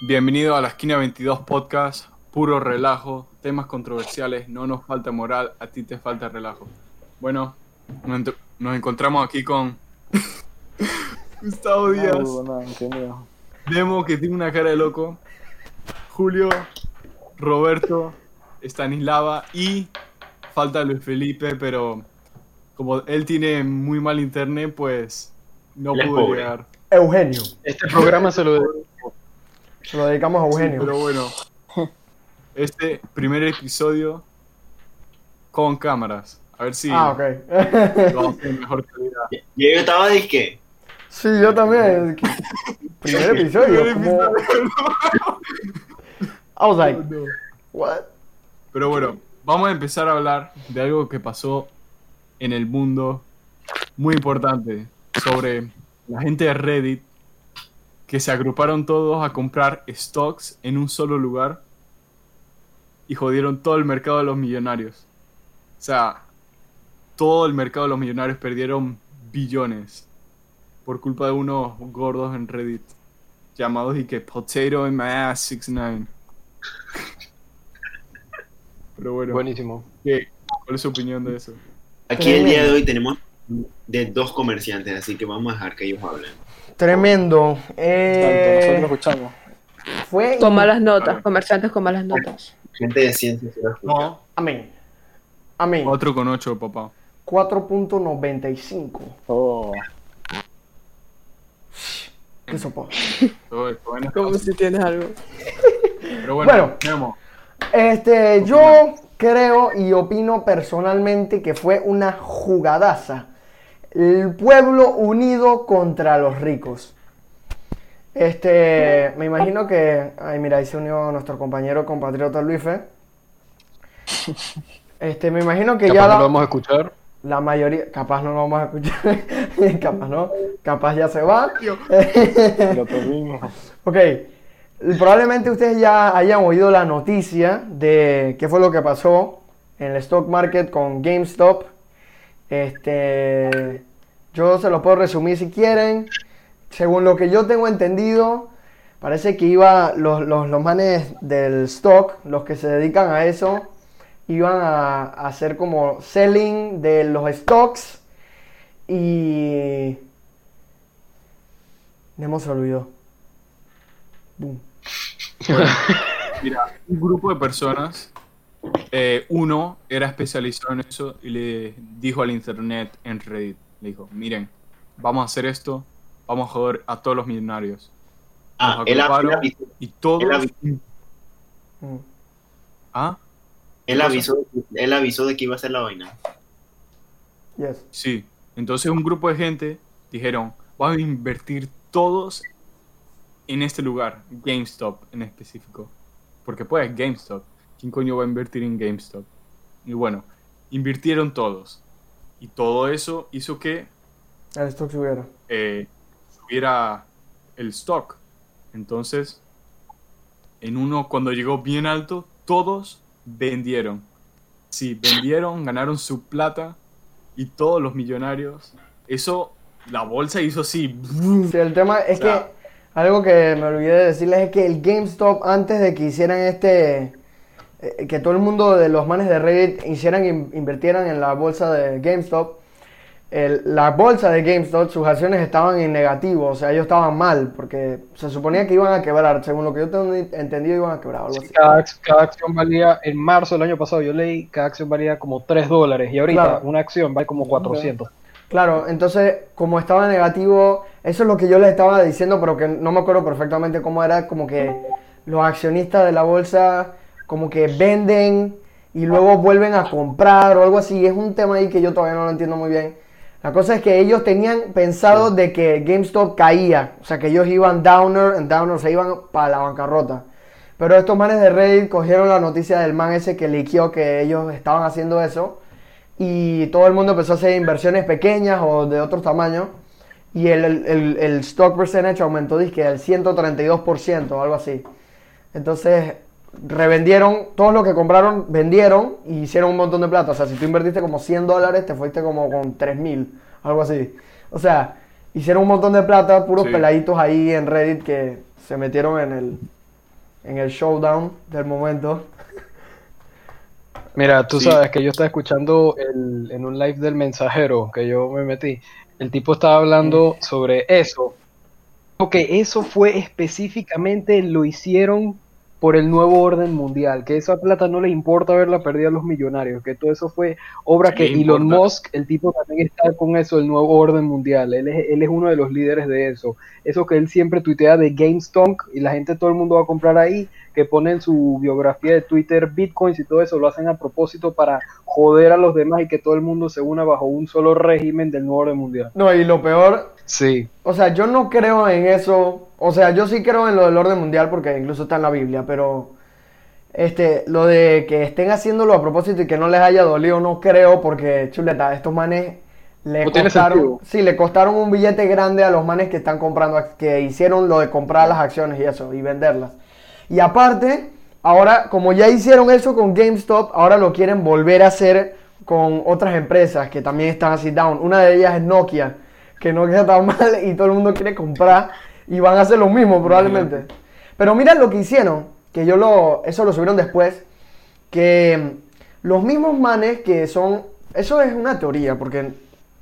Bienvenido a la esquina 22 podcast, puro relajo, temas controversiales, no nos falta moral, a ti te falta relajo. Bueno, nos, encontramos aquí con Gustavo Díaz, No, no. Demo que tiene una cara de loco, Julio, Roberto, Stanislava y falta Luis Felipe, pero como él tiene muy mal internet, pues no pudo pobre. llegar. Eugenio. Este programa se lo Se lo dedicamos a Eugenio. Pero bueno, este primer episodio con cámaras. A ver si Ah, ok. lo vamos a hacer en mejor calidad. Y yo estaba disque. sí, yo también. Primer episodio. Primer como- I was like, what? Pero bueno, vamos a empezar a hablar de algo que pasó en el mundo muy importante sobre la gente de Reddit que se agruparon todos a comprar stocks en un solo lugar y jodieron todo el mercado de los millonarios. O sea, todo el mercado de los millonarios perdieron billones por culpa de unos gordos en Reddit llamados y que Potato in my ass 69. Pero bueno, Buenísimo. ¿qué? ¿cuál es su opinión de eso? Aquí el día de hoy tenemos de dos comerciantes, así que vamos a dejar que ellos hablen. Tremendo. Tanto, Eh, nosotros escuchamos. fue. Con malas notas, comerciantes con malas notas. Gente de ciencia se. No, Amén. Amén. 4 con 8, papá. 4.95. Oh, ¿Qué buenas Como si tienes algo. Pero bueno, Bueno. Este, yo creo y opino personalmente que fue una jugadaza. El pueblo unido contra los ricos. Este, me imagino que. Ay, mira, ahí se unió nuestro compañero compatriota Luife. Este, me imagino que capaz ya no la, lo vamos a escuchar. la mayoría. Capaz no lo vamos a escuchar. capaz no. Capaz ya se va. Lo perdimos. Ok, probablemente ustedes ya hayan oído la noticia de qué fue lo que pasó en el stock market con GameStop. Este, yo se lo puedo resumir si quieren. Según lo que yo tengo entendido, parece que iba los, los, los manes del stock, los que se dedican a eso, iban a, hacer como selling de los stocks y... Nemo se olvidó. Boom. mira, un grupo de personas, eh, uno era especializado en eso y le dijo al internet en Reddit, le dijo, miren, vamos a hacer esto, vamos a joder a todos los millonarios. Ah, él, avisó, y todos... él avisó. ¿Ah? él avisó, él avisó de que iba a hacer la vaina. Yes. Sí. Entonces un grupo de gente dijeron, vamos a invertir todos en este lugar, GameStop en específico. Porque pues GameStop. ¿Quién coño va a invertir en GameStop? Y bueno, invirtieron todos. Y todo eso hizo que El stock subiera. eh, subiera el stock. Entonces, en uno, cuando llegó bien alto, todos vendieron. Sí, vendieron, ganaron su plata y todos los millonarios. Eso, la bolsa hizo así. Sí, el tema es O sea- que algo que me olvidé de decirles es que el GameStop antes de que hicieran este eh, que todo el mundo de los manes de Reddit hicieran in- invirtieran en la bolsa de GameStop el- la bolsa de GameStop sus acciones estaban en negativo o sea ellos estaban mal porque se suponía que iban a quebrar según lo que yo tengo entendido iban a quebrar algo así. Cada, cada acción valía, en marzo del año pasado, yo leí, cada acción valía como 3 dólares. Y ahorita Claro. una acción vale como 400. Claro, entonces como estaba negativo, eso es lo que yo les estaba diciendo, pero que no me acuerdo perfectamente cómo era, como que los accionistas de la bolsa como que venden y luego vuelven a comprar o algo así. Es un tema ahí que yo todavía no lo entiendo muy bien. La cosa es que ellos tenían pensado de que GameStop caía, o sea que ellos iban downer and downer, se iban para la bancarrota. Pero estos manes de Reddit cogieron la noticia del man ese que liqueó que ellos estaban haciendo eso y todo el mundo empezó a hacer inversiones pequeñas o de otros tamaños y el, el, el- el stock percentage aumentó dizque al 132% o algo así. Entonces revendieron, todos los que compraron vendieron y hicieron un montón de plata. O sea, si tú invertiste como 100 dólares, te fuiste como con 3000, algo así. O sea, hicieron un montón de plata, puros Sí. peladitos ahí en Reddit que se metieron en el, en el showdown del momento. Mira, tú Sí. sabes que yo estaba escuchando el- en un live del mensajero que yo me metí. El tipo estaba hablando sobre eso. Que eso fue específicamente, lo hicieron por el nuevo orden mundial. Que esa plata no le importa haberla perdido a los millonarios. Que todo eso fue obra que Elon importa. Musk, el tipo también está con eso, el nuevo orden mundial. Él es, él es uno de los líderes de eso. Eso que él siempre tuitea de GameStonk y la gente, todo el mundo va a comprar ahí que ponen su biografía de Twitter, bitcoins y todo eso, lo hacen a propósito para joder a los demás y que todo el mundo se una bajo un solo régimen del nuevo orden mundial. No, y lo peor, Sí. o sea, yo no creo en eso. O sea, yo sí creo en lo del orden mundial porque incluso está en la Biblia, pero este, lo de que estén haciéndolo a propósito y que no les haya dolido, no creo porque, chuleta, estos manes le No costaron, sí, le costaron un billete grande a los manes que están comprando, que hicieron lo de comprar las acciones y eso, y venderlas. Y aparte, ahora, como ya hicieron eso con GameStop, ahora lo quieren volver a hacer con otras empresas que también están así down. Una de ellas es Nokia, que Nokia está mal y todo el mundo quiere comprar y van a hacer lo mismo probablemente. Pero mira lo que hicieron, que yo lo, eso lo subieron después, que mm, los mismos manes que son, eso es una teoría, porque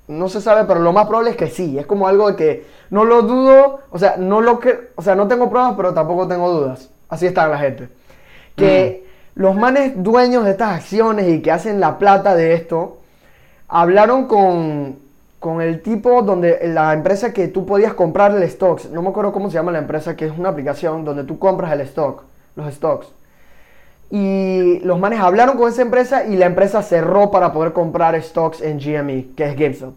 no se sabe, pero lo más probable es que sí, es como algo de que no lo dudo, o sea, no lo que, o sea, no tengo pruebas, pero tampoco tengo dudas. Así está la gente. Que los manes dueños de estas acciones y que hacen la plata de esto, hablaron con, con el tipo donde la empresa que tú podías comprar el stocks, no me acuerdo cómo se llama la empresa, que es una aplicación donde tú compras el stock, los stocks. Y los manes hablaron con esa empresa y la empresa cerró para poder comprar stocks en GME, que es GameStop.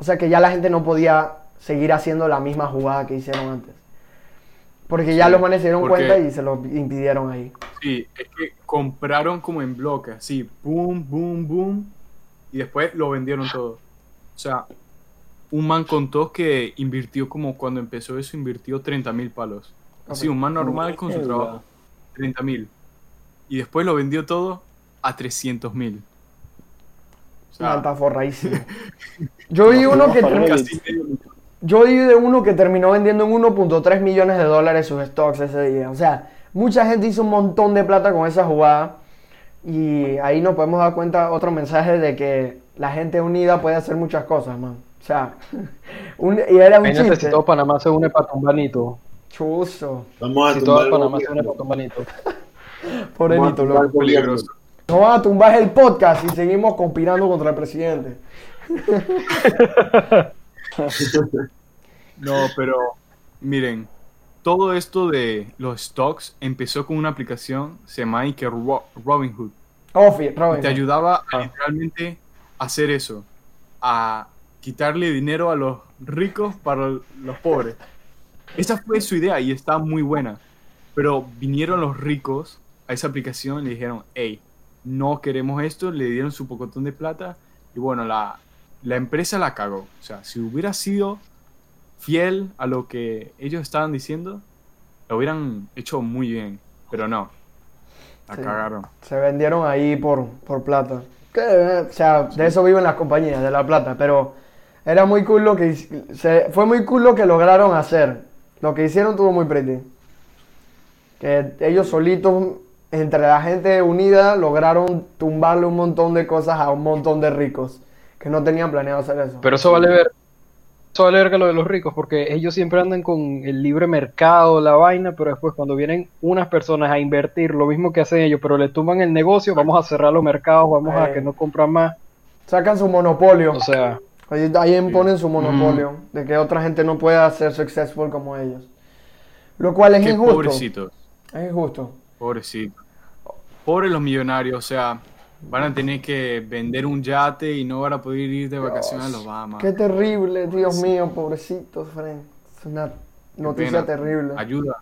O sea que ya la gente no podía seguir haciendo la misma jugada que hicieron antes. Porque ya Sí, los manes se dieron porque- cuenta y se lo impidieron ahí. Sí, es que compraron como en bloque, así, boom, boom, boom, y después lo vendieron todo. O sea, un man contó que invirtió como cuando empezó eso, invirtió 30 mil palos. Así, un man normal con su trabajo, 30 mil. Y después lo vendió todo a 300 mil. O sea, forradísimo. Yo vi uno que yo vi de uno que terminó vendiendo en 1.3 millones de dólares sus stocks ese día. O sea, mucha gente hizo un montón de plata con esa jugada. Y ahí nos podemos dar cuenta otro mensaje de que la gente unida puede hacer muchas cosas, man. O sea, un- y era un Imagínate chiste. si todo Panamá se une para tumbanito. Chuzo. Vamos a Si todo Panamá se une para tumbanito. A Enito, tumbar loco. Peligroso. Nos van a tumbar el podcast y seguimos conspirando contra el presidente. No, pero miren, todo esto de los stocks empezó con una aplicación, se llama Ro- Robinhood. Oh, Robin. te ayudaba a Ah. literalmente hacer eso, a quitarle dinero a los ricos para los pobres. Esa fue su idea y está muy buena. Pero vinieron los ricos a esa aplicación y le dijeron, hey, no queremos esto, le dieron su pocotón de plata y bueno, la, la empresa la cagó. O sea, si hubiera sido fiel a lo que ellos estaban diciendo, lo hubieran hecho muy bien, pero no, la Sí. cagaron. Se vendieron ahí por, por plata. Que, o sea, de eso viven las compañías, de la plata. Pero era muy cool lo que se, fue muy cool lo que lograron hacer. Lo que hicieron tuvo muy pretty. Que ellos solitos, entre la gente unida, lograron tumbarle un montón de cosas a un montón de ricos que no tenían planeado hacer eso. Pero eso vale ver. Eso vale ver que lo de los ricos, porque ellos siempre andan con el libre mercado, la vaina, pero después cuando vienen unas personas a invertir lo mismo que hacen ellos, pero le tumban el negocio, vamos a cerrar los mercados, vamos a Eh. que no compran más. Sacan su monopolio. O sea, Ahí, ahí imponen su monopolio. De que otra gente no pueda ser successful como ellos. Lo cual es Qué injusto. pobrecitos. Es injusto. Pobrecito. Pobres los millonarios, o sea, van a tener que vender un yate y no van a poder ir de vacaciones a los Bahamas. Qué terrible, Dios mío, pobrecitos, Fren. Es una noticia terrible. Ayuda.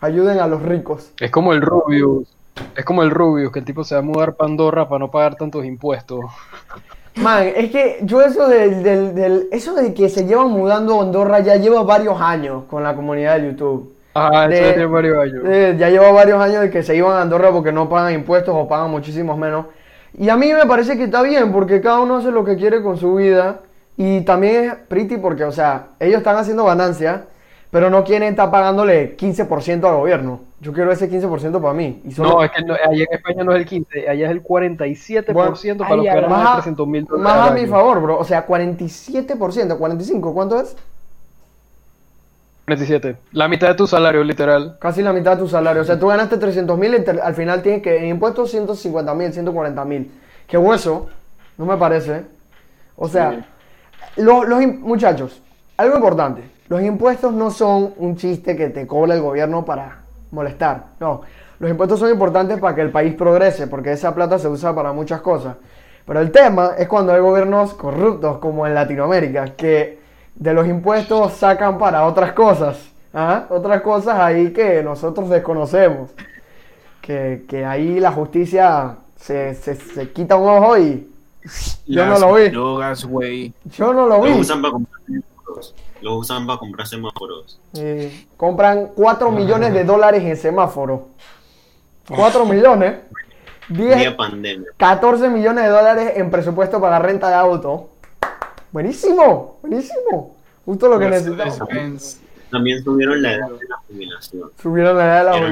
Ayuden a los ricos. es como el Rubius. Es como el Rubius, que el tipo se va a mudar para Andorra para no pagar tantos impuestos. Man, es que yo eso del, del, del- eso de que se llevan mudando a Andorra ya lleva varios años con la comunidad de YouTube. Ah, eso ya varios años. Ya lleva varios años de que se iban a Andorra porque no pagan impuestos o pagan muchísimos menos. Y a mí me parece que está bien porque cada uno hace lo que quiere con su vida. Y también es pretty porque, o sea, ellos están haciendo ganancias, pero no quieren estar pagándole 15% al gobierno. Yo quiero ese 15% para mí. Y solo- No, es que no, allá en España no es el 15, allá es el 47% para Bueno, los que ganan más más a- de 300 mil dólares. Más a mi favor, bro. O sea, 47%, 45%, ¿cuánto es? 47. La mitad de tu salario, literal. Casi la mitad de tu salario. O sea, tú ganaste 300 mil al final tienes que en impuestos 150 mil, 140 mil. Qué hueso, no me parece. O sea, lo- los im- muchachos, algo importante. Los impuestos no son un chiste que te cobra el gobierno para molestar. No, los impuestos son importantes para que el país progrese, porque esa plata se usa para muchas cosas. Pero el tema es cuando hay gobiernos corruptos, como en Latinoamérica, que de los impuestos sacan para otras cosas. ¿ah? Otras cosas ahí que nosotros desconocemos. Que, que ahí la justicia se, se- se quita un ojo y yo no Las lo vi. drogas, güey. Yo no lo vi. Los usan para comprar. Los usan para comprar semáforos. Eh, compran 4 millones de dólares en semáforo. 4 millones. 10, Día pandemia. 14 millones de dólares en presupuesto para renta de auto. Buenísimo, buenísimo. Justo lo que necesitamos. También subieron la edad de la jubilación. Subieron la edad de la Era-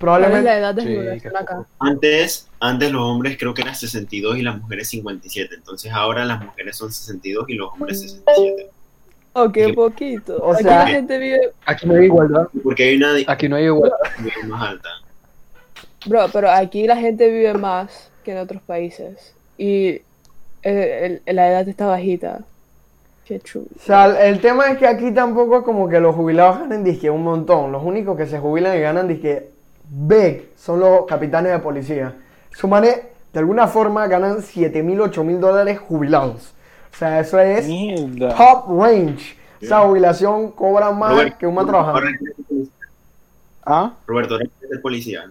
jubilación. ¿Cuál es Probablemente. la edad de Sí, acá? Antes, antes los hombres creo que eran 62 y las mujeres 57. Entonces ahora las mujeres son 62 y los hombres 67. Oh, qué poquito. O Aquí sea- la gente vive... Aquí no hay igualdad. Porque hay una Aquí no hay igualdad. más alta. Bro, pero aquí la gente vive más que en otros países. Y eh, el- la edad está bajita. Qué chulo. O sea, el tema es que aquí tampoco es como que los jubilados ganen disque un montón. Los únicos que se jubilan y ganan disque big son los capitanes de policía. Sumanes, de alguna forma, ganan 7 mil, 8 mil dólares jubilados. O sea, eso es Mierda. top range. Esa jubilación cobra más Robert, que un man trabajando. ¿Ah? Roberto, ser policía.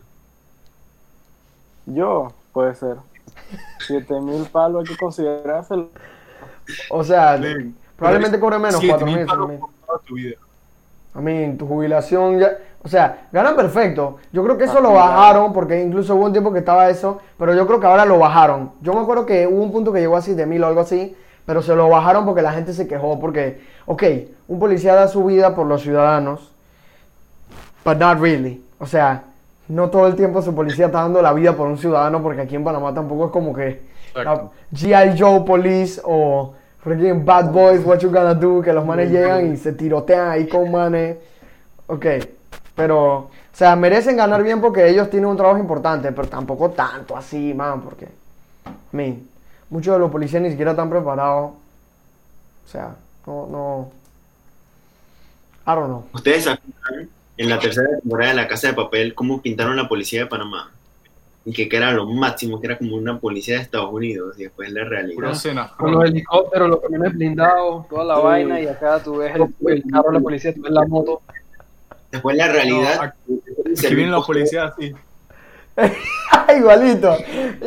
Yo, puede ser. 7000 palos hay que considerárselo. O sea, probablemente cobre menos, Siete 4 mil mil. A mí, tu jubilación ya. O sea, ganan perfecto. Yo creo que eso Ah, lo bajaron, porque incluso hubo un tiempo que estaba eso, pero yo creo que ahora lo bajaron. Yo me acuerdo que hubo un punto que llegó a 7 mil o algo así, pero se lo bajaron porque la gente se quejó. Porque, ok, un policía da su vida por los ciudadanos, but not really. O sea, no todo el tiempo su policía está dando la vida por un ciudadano, porque aquí en Panamá tampoco es como que. G.I. Joe Police o freaking Bad Boys, What You Gonna Do, que los manes llegan y se tirotean ahí con manes. Ok, pero, o sea, merecen ganar bien porque ellos tienen un trabajo importante, pero tampoco tanto así, man, porque, I mean, muchos de los policías ni siquiera están preparados. O sea, no, no. I don't know. ¿Ustedes acuerdan en la tercera temporada de La Casa de Papel cómo pintaron la policía de Panamá? Y que, que era lo máximo, que era como una policía de Estados Unidos y después la realidad. escena. Con los helicópteros, los camiones blindados, toda la vaina, y acá tú ves el, el carro de la policía, tú ves la moto. Después la realidad. Que vienen los policías así. igualito,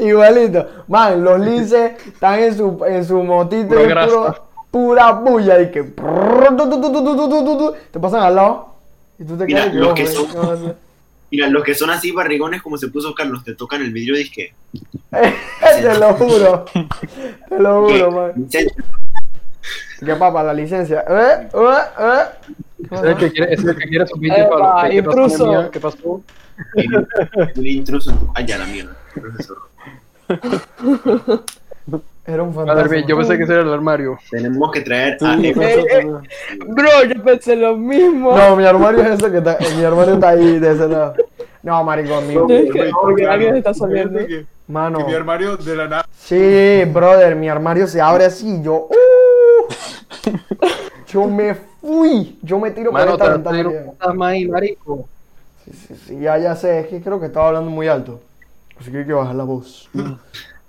igualito. Man, los linces están en su, en su motito puro- pura bulla y que te pasan al lado y tú te Mira, quedas los ojo, que eh, son-. Mira, los que son así barrigones como se puso Carlos, te tocan el vidrio disque. te lo juro, te lo juro, man. ¿Qué papa? La licencia. ¿Eh? ¿Eh? ¿Eh? ¿Qué Ese es el que quiere, es el que quiere su pinche palo. ¿Qué- ¿Qué pasó, intruso. mía? ¿Qué pasó? Un intruso en tu. Ay, ya la mierda. Profesor. Era un A ver, fantasma. bien, yo pensé que ese era el armario. Tenemos que traer a Sí, Evo. Eh, eh. Bro, yo pensé lo mismo. No, mi armario es ese que está, mi armario está ahí de ese lado. No, maricón, mío. Alguien está saliendo. que- Mano. que mi armario de la nada. Sí, brother, mi armario se abre así yo. ¡uh! yo me fui. Yo me tiro Mano, por esta ventana. ahí, marico. Sí, sí, sí, ya, ya sé, es que creo que estaba hablando muy alto. Así que hay que bajar la voz.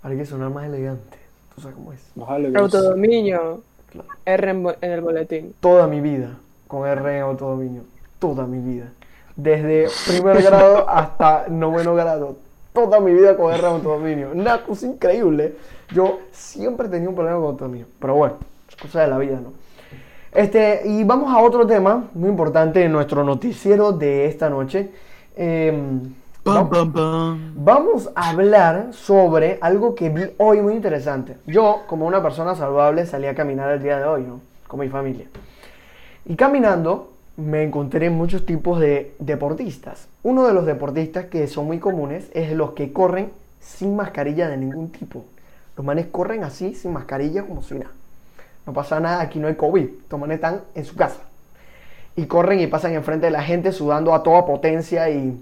hay que sonar más elegante. Tú sabes cómo es. Bájale. Autodominio. R en, en el boletín. Toda mi vida con R en autodominio. Toda mi vida. Desde primer grado hasta noveno grado. Toda mi vida con R en autodominio. Una cosa increíble. Yo siempre tenía un problema con autodominio. Pero bueno, es cosa de la vida, ¿no? Este, y vamos a otro tema muy importante en nuestro noticiero de esta noche. Em, Pam, pam, pam. Vamos a hablar sobre algo que vi hoy muy interesante. Yo, como una persona saludable, salí a caminar el día de hoy, ¿no? Con mi familia. Y caminando me encontré muchos tipos de deportistas. Uno de los deportistas que son muy comunes es los que corren sin mascarilla de ningún tipo. Los manes corren así, sin mascarilla, como si nada. No pasa nada, aquí no hay COVID. Los manes están en su casa. Y corren y pasan enfrente de la gente sudando a toda potencia y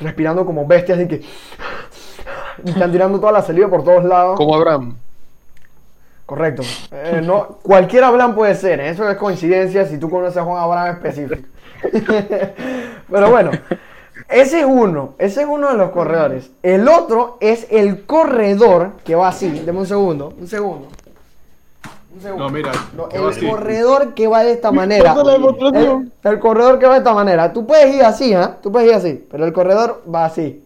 respirando como bestias y que... Y están tirando toda la saliva por todos lados. Como Abraham. Correcto. Eh, no, cualquier Abraham puede ser, ¿eh? eso es coincidencia si tú conoces a Juan Abraham específico. Pero bueno, ese es uno, ese es uno de los corredores. El otro es el corredor que va así. Deme un segundo, un segundo. No, mira. No, el así. corredor que va de esta manera. El, el corredor que va de esta manera. Tú puedes ir así, ¿eh? Tú puedes ir así, pero el corredor va así.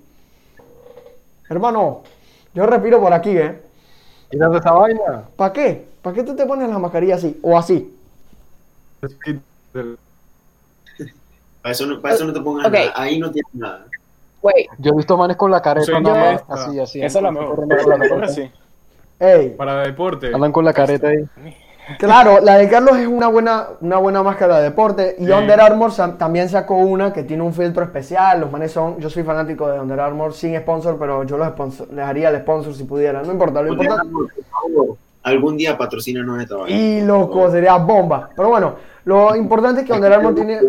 Hermano, yo respiro por aquí, ¿eh? Quítate esa vaina. ¿Para qué? ¿Para qué tú te pones la mascarilla así o así? Para eso no, para eso no te pongas Ok. nada. Ahí no tienes nada. Wait, Yo he visto manes con la careta nada más, así, así. Esa es la mejor. Así. Ey, Para deporte. Andan con la careta ahí. claro, la de Carlos es una buena, una buena máscara de deporte y Sí. Under Armour también sacó una que tiene un filtro especial. Los manes son, yo soy fanático de Under Armour sin sponsor, pero yo los sponsor- les haría el sponsor si pudiera. No importa, lo importante. Algún día patrocínanos esta vaina. Y loco, sería bomba. Pero bueno, lo importante es que Under Armour tiene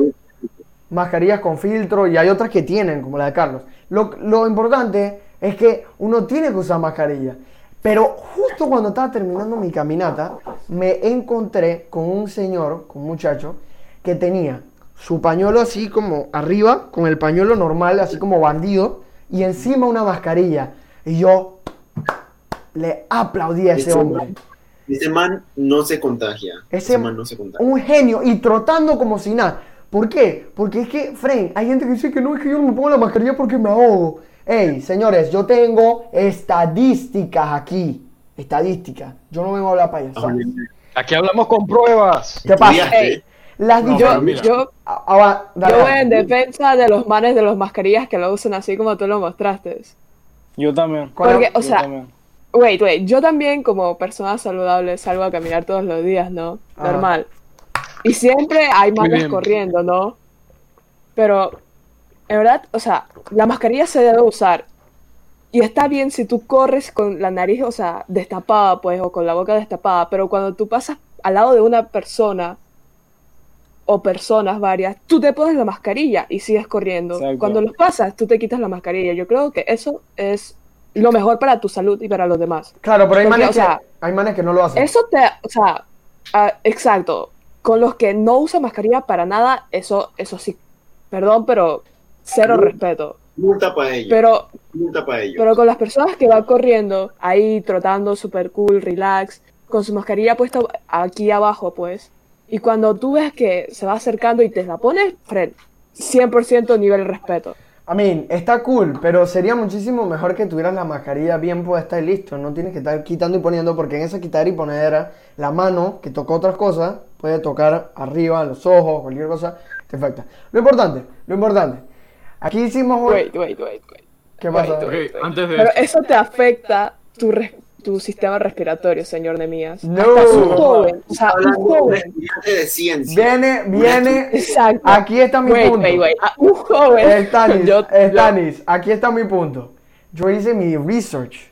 mascarillas con filtro y hay otras que tienen, como la de Carlos. Lo, lo importante es que uno tiene que usar mascarilla. Pero justo cuando estaba terminando mi caminata, me encontré con un señor, con un muchacho, que tenía su pañuelo así como arriba, con el pañuelo normal, así como bandido, y encima una mascarilla. Y yo le aplaudí a ese hombre. Ese man no se contagia. Ese- Ese, man no se contagia. un genio y trotando como si nada. ¿Por qué? Porque es que, Fren, hay gente que dice que no, es que yo no me pongo la mascarilla porque me ahogo. Ey, señores, yo tengo estadísticas aquí. Estadísticas. Yo no vengo a hablar payasada. Aquí hablamos con pruebas. ¿Qué pasa? Las No, yo, yo, Ah, ah, dale, yo en defensa de los manes de las mascarillas que lo usan así como tú lo mostraste. Yo también. ¿Cuál- Porque, o sea, también. wait, wait, yo también como persona saludable salgo a caminar todos los días, ¿no? Normal. Y siempre hay manes corriendo, ¿no? Pero, en verdad, o sea, la mascarilla se debe usar. Y está bien si tú corres con la nariz, o sea, destapada, pues, o con la boca destapada, pero cuando tú pasas al lado de una persona o personas varias, tú te pones la mascarilla y sigues corriendo. Exacto. Cuando los pasas, tú te quitas la mascarilla. Yo creo que eso es lo mejor para tu salud y para los demás. Claro, pero hay Porque, manes, o sea, que, hay manes que no lo hacen. Eso te, o sea, ah, exacto. Con los que no usan mascarilla para nada, eso, eso sí. Perdón, pero cero respeto. Multa para ellos. Pero, Multa para ellos. pero con las personas que van corriendo, ahí trotando super cool, relax, con su mascarilla puesta aquí abajo, pues. Y cuando tú ves que se va acercando y te la pones, Fred, 100% nivel respeto. I mean, está cool, pero sería muchísimo mejor que tuvieras la mascarilla bien puesta y listo. No tienes que estar quitando y poniendo, porque en esa quitar y poner la mano, que tocó otras cosas, puede tocar arriba, los ojos, cualquier cosa, te afecta. Lo importante, lo importante. Aquí hicimos... Wait, wait, wait, wait. ¿Qué pasa? wait, Ok, wait, wait. antes de Pero eso. te afecta tu, sistema respiratorio, señor Nemías. No. Hasta un joven, o sea, un de un joven. estudiante de ciencia. Viene, viene... Exacto. Aquí está mi Wait, punto. wait, wait. Ah, un joven. Stanis, Yo- Stanis, aquí está mi punto. Yo hice mi research.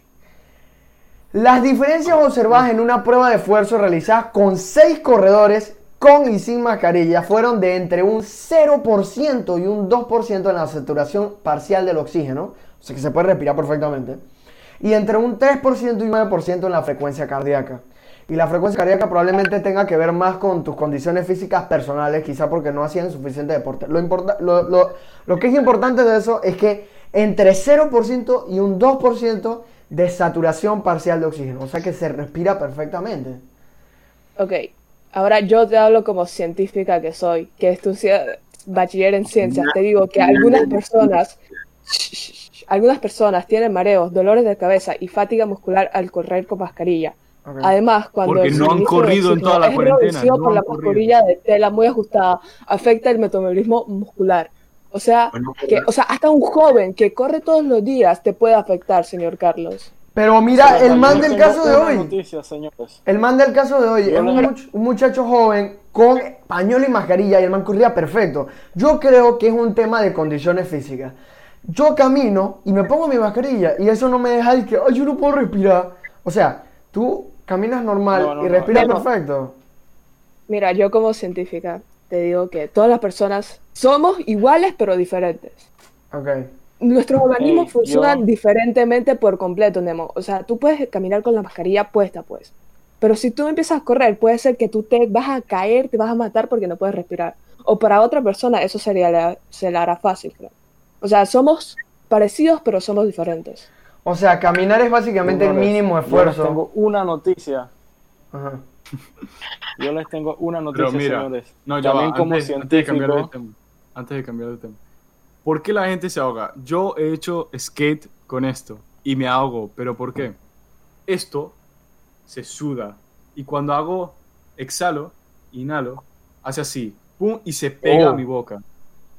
Las diferencias observadas en una prueba de esfuerzo realizada con 6 corredores con y sin mascarilla fueron de entre un 0% y un 2% en la saturación parcial del oxígeno, o sea que se puede respirar perfectamente, y entre un 3% y un 9% en la frecuencia cardíaca. Y la frecuencia cardíaca probablemente tenga que ver más con tus condiciones físicas personales, quizá porque no hacían suficiente deporte. Lo, importa- lo, lo- lo que es importante de eso es que entre 0% y un 2% de saturación parcial de oxígeno, o sea que se respira perfectamente. Ok, ahora yo te hablo como científica que soy, que estudié bachiller en ciencias. Te digo que algunas personas, algunas personas tienen mareos, dolores de cabeza y fatiga muscular al correr con mascarilla. Además, cuando Porque el no han corrido en toda la es cuarentena, no por la mascarilla de tela muy ajustada, afecta el metabolismo muscular. O sea, Bueno, que, o sea, hasta un joven que corre todos los días te puede afectar, señor Carlos. Pero mira, el man del caso de hoy. noticia, señores. El man del caso de hoy es un, le- much- un muchacho joven con pañuelo y mascarilla y el man corría perfecto. Yo creo que es un tema de condiciones físicas. Yo camino y me pongo mi mascarilla y eso no me deja de que, ay, yo no puedo respirar. O sea, tú caminas normal No, no, y no. respiras No. perfecto. Mira, yo como científica te digo que todas las personas somos iguales pero diferentes. Ok. Nuestros organismos Ey, funcionan yo- diferentemente por completo, Nemo. O sea, tú puedes caminar con la mascarilla puesta, pues. Pero si tú empiezas a correr, puede ser que tú te vas a caer, te vas a matar porque no puedes respirar. O para otra persona eso sería la- se la hará fácil, creo. O sea, somos parecidos pero somos diferentes. O sea, caminar es básicamente el mínimo Yo les esfuerzo. tengo una noticia. Ajá. Yo les tengo una noticia, mira, señores. no, ya También va, como antes, antes de cambiar de tema. Antes de cambiar de tema. ¿Por qué la gente se ahoga? Yo he hecho skate con esto y me ahogo, pero ¿por qué? Esto se suda y cuando hago exhalo, inhalo, hace así, pum, y se pega Oh. a mi boca.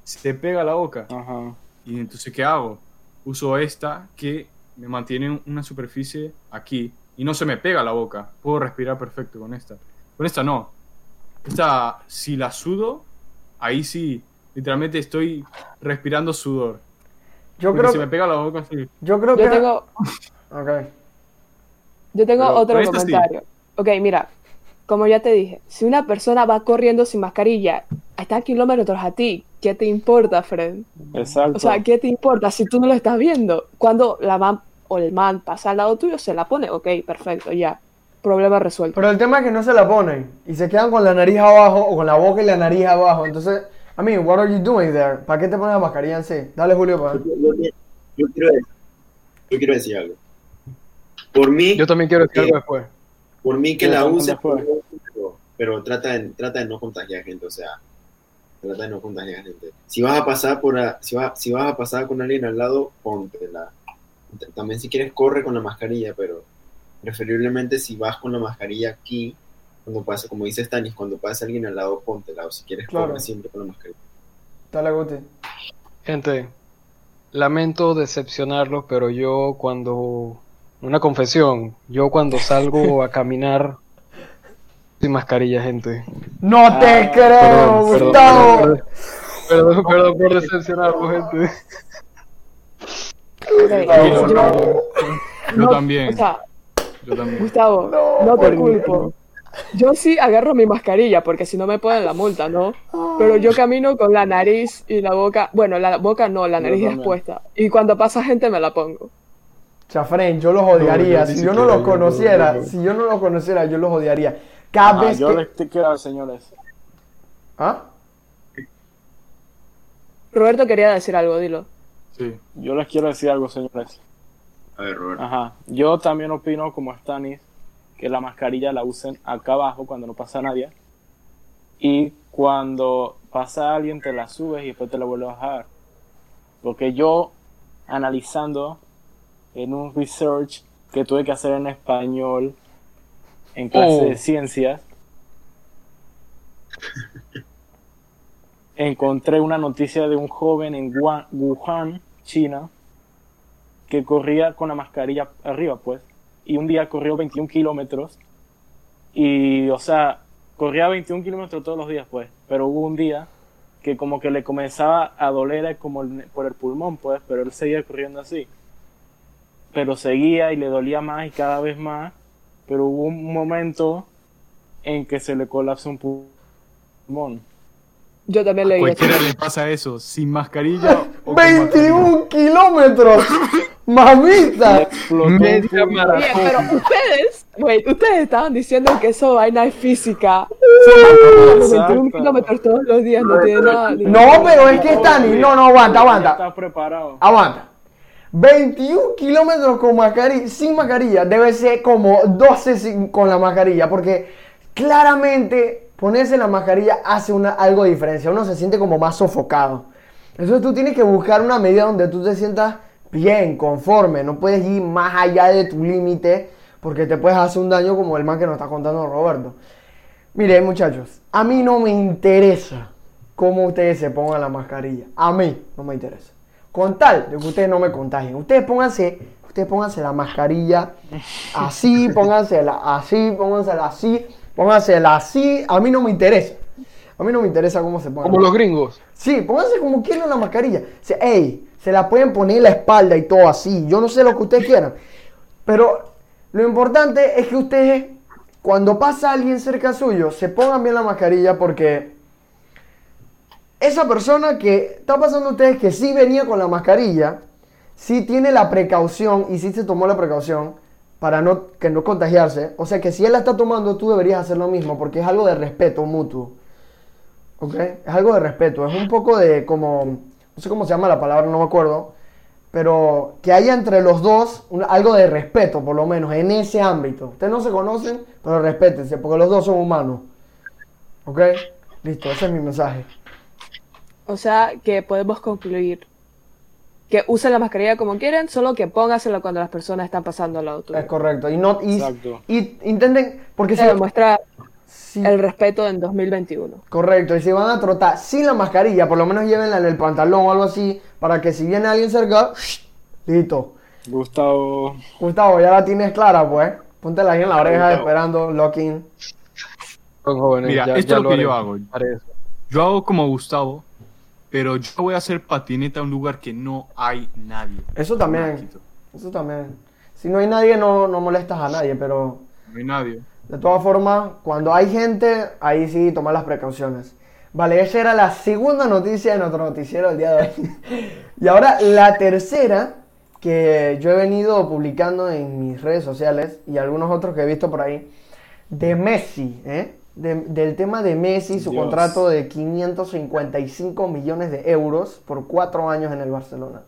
Se pega a la boca. Ajá. Y entonces, ¿qué hago? Uso esta que me mantiene una superficie aquí y no se me pega a la boca. Puedo respirar perfecto con esta. Con esta no. Esta, si la sudo, ahí sí, literalmente estoy respirando sudor. Yo Porque creo, si me pega a la boca, sí. yo creo que... Yo tengo, Ok. Yo tengo Pero otro con esto sí. comentario. Ok, mira, como ya te dije, si una persona va corriendo sin mascarilla, está a kilómetros a ti, ¿qué te importa, Fred? Exacto. O sea, ¿qué te importa si tú no lo estás viendo? Cuando la man o el man pasa al lado tuyo, se la pone, ok, perfecto, ya. Problema resuelto. Pero el tema es que no se la ponen y se quedan con la nariz abajo o con la boca y la nariz abajo. Entonces, I mean, what are you doing there? ¿Para qué te pones la mascarilla en sí? Dale, Julio, para. Yo, yo- yo quiero decir, yo quiero decir algo. Por mí, Yo también quiero decir algo después. por mí que Yo la después. pero, pero trata, de, trata de no contagiar gente, o sea, trata de no contagiar gente. Si vas a pasar por, a- si vas, si vas a pasar con alguien al lado, póntela. También si quieres corre con la mascarilla, pero preferiblemente si vas con la mascarilla aquí, cuando pasa, como dice Stanis, cuando pasa alguien al lado, póntela, o si quieres Claro. corre siempre con la mascarilla. Dale, Guti. Gente, lamento decepcionarlos, pero yo cuando... Una confesión, yo cuando salgo a caminar sin mascarilla, gente. No te Ah, creo, Perdón, perdón, Gustavo. perdón, perdón, perdón por decepcionarlos, gente. Yo- no. Yo no, también. O sea, Yo también. Gustavo, No, no, te culpo. Yo sí agarro mi mascarilla porque si no me ponen la multa, ¿no? Pero yo camino con la nariz y la boca, bueno, la boca no, la nariz expuesta. Y cuando pasa gente me la pongo. Chafren, yo los odiaría. No, yo ni si yo no los conociera, yo si yo no los conociera, yo los odiaría. Cada Ah, vez yo que... les quiero señores. ¿Ah? Roberto quería decir algo, dilo. Sí. Yo les quiero decir algo, señores. A ver, Roberto. Ajá. Yo también opino como Stanis que la mascarilla la usen acá abajo cuando no pasa nadie. Y cuando pasa alguien te la subes y después te la vuelves a bajar. Porque yo, analizando en un research que tuve que hacer en español en clase Oh. de ciencias, encontré una noticia de un joven en Wuhan- Wuhan, China, que corría con la mascarilla arriba, pues, y un día corrió 21 kilómetros, y, o sea, corría 21 kilómetros todos los días, pues, pero hubo un día que como que le comenzaba a doler como el- por el pulmón, pues, pero él seguía corriendo así. Pero seguía y le dolía más y cada vez más, pero hubo un momento en que se le colapsó un pulmón. Yo también leí eso. Cualquiera le pasa eso, sin mascarilla o con mascarilla. 21 kilómetros. Mamita. Un Media. Oye, pero ustedes, wait, ustedes estaban diciendo que eso vaina es física. Los 21 Exacto. kilómetros todos los días no tiene nada. No, pero es que Stani, no, no, aguanta, aguanta. está preparado. Aguanta. 21 kilómetros con mascarilla, sin mascarilla, debe ser como 12 sin- con la mascarilla, porque claramente ponerse la mascarilla hace una, algo de diferencia, uno se siente como más sofocado. Entonces tú tienes que buscar una medida donde tú te sientas bien, conforme, no puedes ir más allá de tu límite, porque te puedes hacer un daño como el man que nos está contando Roberto. Mire, muchachos, a mí no me interesa cómo ustedes se pongan la mascarilla. A mí no me interesa. Con tal de que ustedes no me contagien. Ustedes pónganse ustedes pónganse la mascarilla así, póngansela así, póngansela así, póngansela así. A mí no me interesa. A mí no me interesa cómo se pongan. Como los gringos. Sí, pónganse como quieran la mascarilla. O sea, ey, se la pueden poner en la espalda y todo así. Yo no sé lo que ustedes quieran. Pero lo importante es que ustedes, cuando pasa alguien cerca suyo, se pongan bien la mascarilla porque esa persona que está pasando a ustedes que sí venía con la mascarilla, sí tiene la precaución y sí se tomó la precaución para no, que no contagiarse. O sea que si él la está tomando, tú deberías hacer lo mismo porque es algo de respeto mutuo. ¿Ok? Es algo de respeto. Es un poco de como, no sé cómo se llama la palabra, no me acuerdo. Pero que haya entre los dos un- algo de respeto, por lo menos, en ese ámbito. Ustedes no se conocen, pero respétense, porque los dos son humanos. ¿Ok? Listo, ese es mi mensaje. O sea, que podemos concluir que usen la mascarilla como quieren, solo que póngasela cuando las personas están pasando al lado tuyo. Es correcto. Y, no, y, Exacto. y intenten, porque si, Se demuestra si- el respeto en 2021. correcto, y si van a trotar sin la mascarilla, por lo menos llévenla en el pantalón o algo así, para que si viene alguien cerca, listo. Gustavo. Gustavo, ya la tienes clara, pues. Póntela ahí en la oreja Gustavo. esperando, locking. Son jóvenes. Mira, ya- esto ya es lo que yo hago. Yo hago como Gustavo, pero yo voy a hacer patineta a un lugar que no hay nadie. Eso también. Eso también. Si no hay nadie, no, no molestas a nadie, pero No hay nadie. De todas formas, cuando hay gente, ahí sí tomar las precauciones. Vale, esa era la segunda noticia de nuestro noticiero del día de hoy. y ahora la tercera, que yo he venido publicando en mis redes sociales y algunos otros que he visto por ahí, de Messi, ¿eh? De- del tema de Messi, su Dios. contrato de 555 millones de euros por cuatro años en el Barcelona.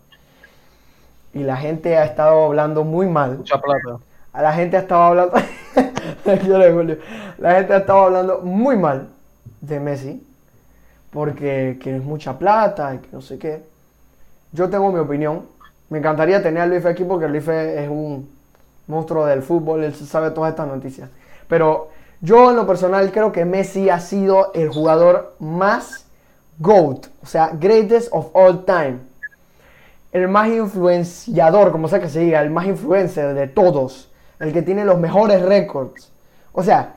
Y la gente ha estado hablando muy mal. Mucha plata. A la gente ha estado hablando. La gente ha estado hablando muy mal de Messi. Porque que es mucha plata y que no sé qué. Yo tengo mi opinión. Me encantaría tener a Luis aquí porque Luis es un monstruo del fútbol. Él sabe todas estas noticias. Pero yo en lo personal creo que Messi ha sido el jugador más GOAT. O sea, greatest of all time el más influenciador, como sea que se diga, el más influencer de todos, el que tiene los mejores récords. O sea,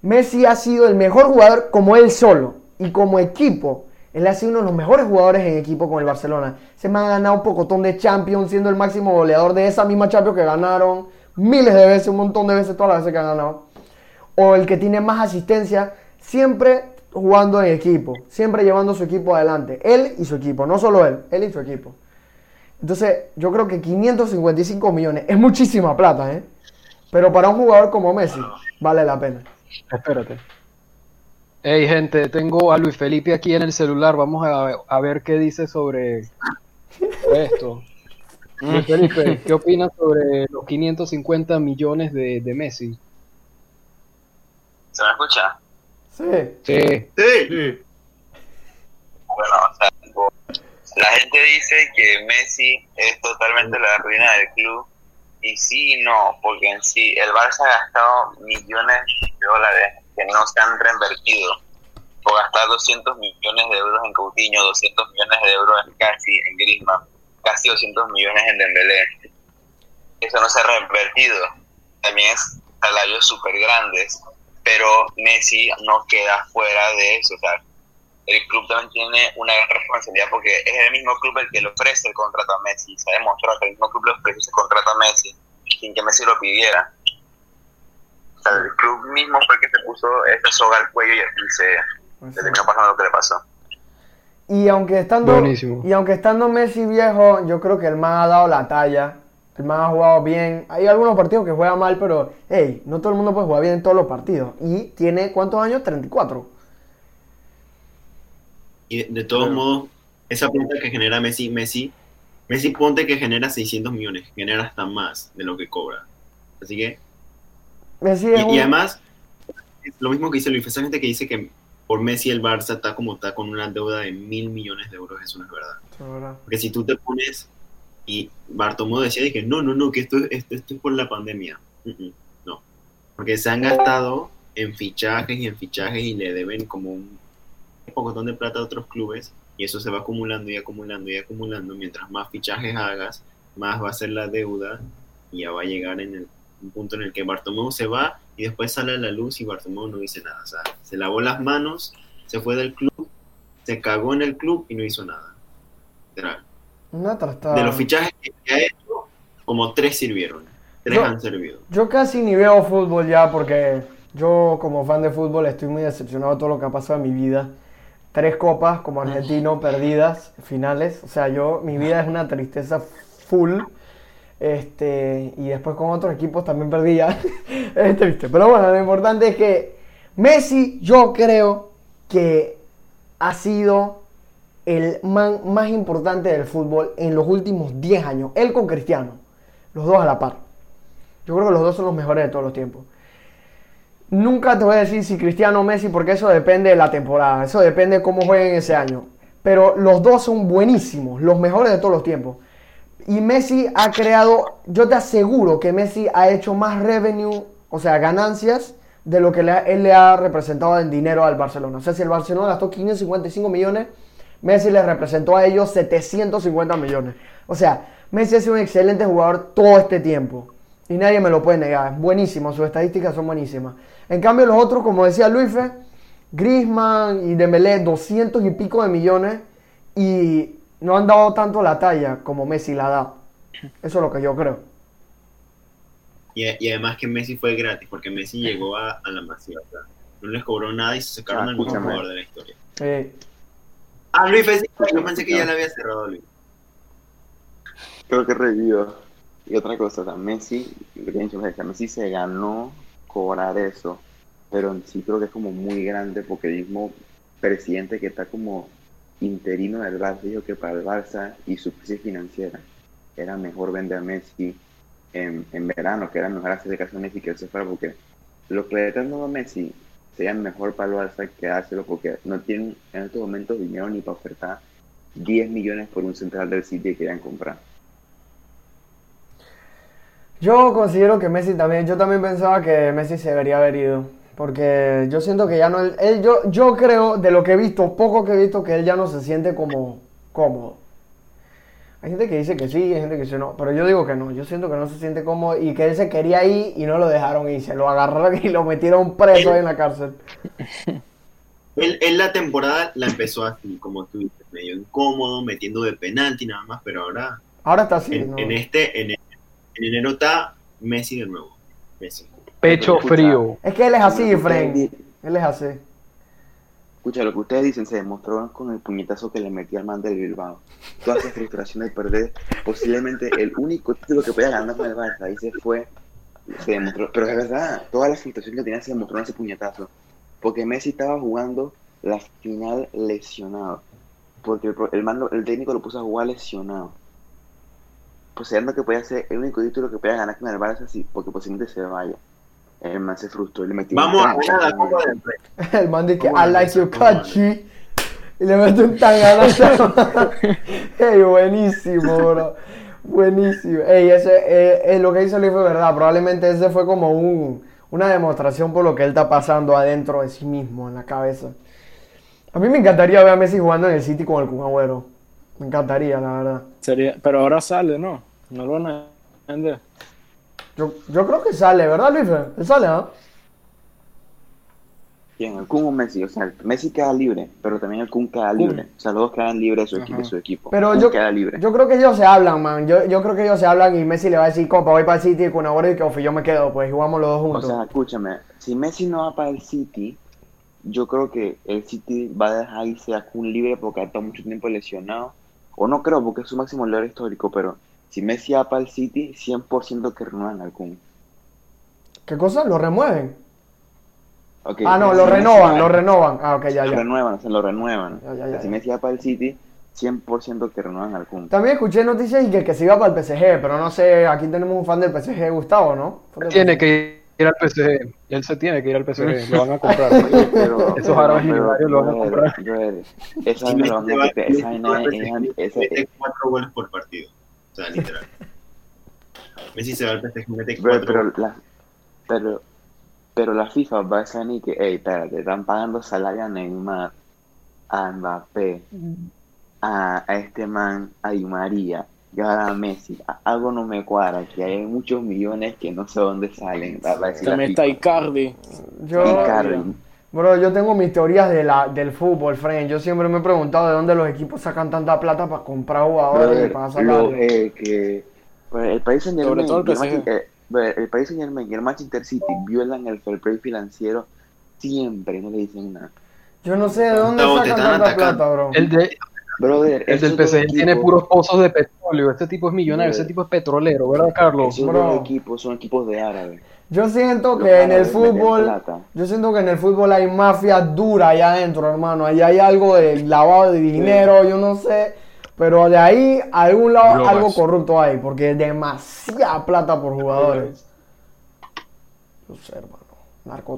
Messi ha sido el mejor jugador como él solo y como equipo. Él ha sido uno de los mejores jugadores en equipo con el Barcelona. Se me ha ganado un pocotón de Champions, siendo el máximo goleador de esa misma Champions que ganaron miles de veces, un montón de veces, todas las veces que han ganado. O el que tiene más asistencia, siempre jugando en equipo, siempre llevando su equipo adelante. Él y su equipo, no solo él, él y su equipo. Entonces, yo creo que 555 millones es muchísima plata, ¿eh? Pero para un jugador como Messi, vale la pena. Espérate. Hey, gente, tengo a Luis Felipe aquí en el celular. Vamos a, a ver qué dice sobre esto. Luis Felipe, ¿qué opinas sobre los 550 millones de, de Messi? ¿Se me escucha? Sí. Sí. Sí. Sí. Bueno, o sea, la gente dice que Messi es totalmente la ruina del club. Y sí y no, porque en sí el Barça ha gastado millones de dólares que no se han reinvertido. Por gastar 200 millones de euros en Coutinho, 200 millones de euros en casi en Griezmann, casi 200 millones en Dembélé. Eso no se ha reinvertido. También es salarios súper grandes, pero Messi no queda fuera de eso. El club también tiene una gran responsabilidad porque es el mismo club el que le ofrece el contrato a Messi. Se ha demostrado que el mismo club le ofrece ese contrato a Messi sin que Messi lo pidiera. O sea, el club mismo fue el que se puso esa soga al cuello y así se, se terminó pasando lo que le pasó. Y aunque estando Buenísimo. y aunque estando Messi viejo, yo creo que el man ha dado la talla. El man ha jugado bien. Hay algunos partidos que juega mal, pero hey, no todo el mundo puede jugar bien en todos los partidos. Y tiene ¿cuántos años? 34. Y de, de todos modos, esa plata que genera Messi, Messi, Messi ponte que genera 600 millones, genera hasta más de lo que cobra. Así que, Messi y, un- además, es lo mismo que dice Luis, esa gente que dice que por Messi el Barça está como está con una deuda de mil millones de euros, eso no es verdad. Porque si tú te pones, y Bartomeu decía, dije, no, no, no, que esto, esto, esto es por la pandemia. No, porque se han gastado en fichajes y en fichajes y le deben como un pocotón de plata a otros clubes y eso se va acumulando y acumulando y acumulando. Mientras más fichajes hagas, más va a ser la deuda y ya va a llegar en el un punto en el que Bartomeu se va y después sale a la luz y Bartomeu no dice nada. O sea, se lavó las manos, se fue del club, se cagó en el club y no hizo nada. Literal. Una trastada. De los fichajes que ha hecho, como tres sirvieron. Tres Yo- han servido. Yo casi ni veo fútbol ya porque yo como fan de fútbol estoy muy decepcionado de todo lo que ha pasado en mi vida. Tres copas como argentino perdidas, finales. O sea, yo, mi vida es una tristeza full. Este, y después con otros equipos también perdí ya. es triste. Pero bueno, lo importante es que Messi, yo creo que ha sido el man más importante del fútbol en los últimos 10 años. Él con Cristiano. Los dos a la par. Yo creo que los dos son los mejores de todos los tiempos. Nunca te voy a decir si Cristiano o Messi, porque eso depende de la temporada. Eso depende de cómo jueguen ese año. Pero los dos son buenísimos, los mejores de todos los tiempos. Y Messi ha creado, yo te aseguro que Messi ha hecho más revenue, o sea, ganancias, de lo que él le ha representado en dinero al Barcelona. O sea, si el Barcelona gastó 555 millones, Messi le representó a ellos 750 millones. O sea, Messi ha sido un excelente jugador todo este tiempo. Y nadie me lo puede negar. Es buenísimo, sus estadísticas son buenísimas. En cambio, los otros, como decía Luife, Griezmann y Dembélé, 200 y pico de millones. Y no han dado tanto la talla como Messi la da. Eso es lo que yo creo. Y, y además que Messi fue gratis, porque Messi llegó a, a la masiva. o sea, no les cobró nada y se sacaron Ah, al mejor jugador de la historia. Eh, Ah, Luis, yo pensé que ya le había cerrado Luis. Creo que revivió. Y otra cosa, o sea, Messi, Messi se ganó cobrar eso, pero en sí creo que es como muy grande porque el mismo presidente que está como interino del Barça dijo que para el Barça y su crisis financiera era mejor vender a Messi en, en verano, que era mejor hacerle caso a Messi que se fuera porque lo que le a Messi sería mejor para el Barça que dárselo porque no tienen en estos momentos dinero ni para ofertar 10 millones por un central del City que querían comprar. Yo considero que Messi también, yo también pensaba que Messi se debería haber ido. Porque yo siento que ya no, él, él- yo, yo creo, de lo que he visto, poco que he visto, que él ya no se siente como cómodo. Hay gente que dice que sí, hay gente que dice no, pero yo digo que no, yo siento que no se siente cómodo y que él se quería ir y no lo dejaron ir, se lo agarraron y lo metieron preso ahí en la cárcel. Él, él la temporada la empezó así, como tú dices, medio incómodo, metiendo de penalti nada más, pero ahora Ahora está así, en, ¿no? en este, en, en enero está Messi de nuevo. Messi. Pecho frío. Es que él es así, Frank. Él es así. Escucha, lo que ustedes dicen se demostró con el puñetazo que le metí al man del Bilbao. Toda esa frustración de perder, posiblemente el único título que podía ganar con el Barça, ahí se fue, se demostró. Pero es verdad, toda la frustración que tenía se demostró en ese puñetazo. Porque Messi estaba jugando la final lesionado. Porque el, man el técnico lo puso a jugar lesionado. Considerando que podía ser el único título que podía ganar con el Barça, sí, porque posiblemente se vaya. El man se frustró y le metió un Vamos a ganar la el- Copa del Rey. El man dice que I like your catchy. Y le mete un tanganazo. Ey, buenísimo, bro. Buenísimo. Ey, ese, eh, eh, lo que hizo Luis fue verdad. Probablemente ese fue como un, una demostración por lo que él está pasando adentro de sí mismo, en la cabeza. A mí me encantaría ver a Messi jugando en el City con el Kun Agüero. Me encantaría, la verdad. Sería, pero ahora sale, ¿no? No lo van a vender. Yo, yo creo que sale, ¿verdad, Luis? Él sale, ¿ah? ¿Quién? ¿El Kun o Messi? O sea, Messi queda libre, pero también el Kun queda libre. O sea, los dos quedan libres de su, equipo, de su equipo. Pero yo, queda libre. yo creo que ellos se hablan, man. Yo, yo creo que ellos se hablan y Messi le va a decir, compa, voy para el City con Agüero y que ofi, yo me quedo, pues jugamos los dos O juntos. sea, escúchame, si Messi no va para el City, yo creo que el City va a dejar irse a Kun libre porque ha estado mucho tiempo lesionado. O no creo, porque es su máximo logro histórico, pero si Messi va para el City, 100% que renuevan al Kun. ¿Qué cosa? ¿Lo remueven? Ah, no, si lo Messi renovan, va- lo renovan. Ah, ok, ya, Lo ya. renuevan, se lo renuevan. Ya, ya, O sea, ya, si. Messi va para el City, 100% que renuevan al Kun. También escuché noticias y que, que se iba para el PSG, pero no sé, aquí tenemos un fan del PSG, Gustavo, ¿no? Tiene PSG. que ir al PSG. Él se tiene que ir al PSG. Lo van a comprar. Pero, Esos árabes millonarios lo van a comprar. Esa vaina lo van va- a Messi esa vaina cuatro goles por partido. O sea, literal. Messi se va al PSG, mete cuatro pero, la, pero, pero la FIFA va a decir ni que, hey, espérate, están pagando salario a Neymar, a Mbappé, a, a este man, a Di María, y ahora Messi. Algo no me cuadra, que hay muchos millones que no sé dónde salen. También está. Icardi. Yo, Icardi. bro, yo tengo mis teorías de la, del fútbol, friend. Yo siempre me he preguntado de dónde los equipos sacan tanta plata para comprar jugadores para lo, sacarlos. eh, que pues, el país Sobre Germain, todo el y el eh, el país Germain y el Manchester City violan el fair play financiero siempre, no le dicen nada. Yo no sé de dónde No, sacan tanta atacando. plata, bro. El, de, Brother, el del PSG tiene puros pozos de petróleo. Este tipo es millonario, Brother. ese tipo es petrolero, ¿verdad, Carlos? Esos Bro. dos equipos son equipos de árabes. Yo siento Los que en el fútbol, yo siento que en el fútbol hay mafia dura allá adentro, hermano. Allá hay algo de lavado de dinero, yo no sé. Pero de ahí, a algún lado, algo corrupto hay, porque es demasiada plata por jugadores. Yo sé, hermano.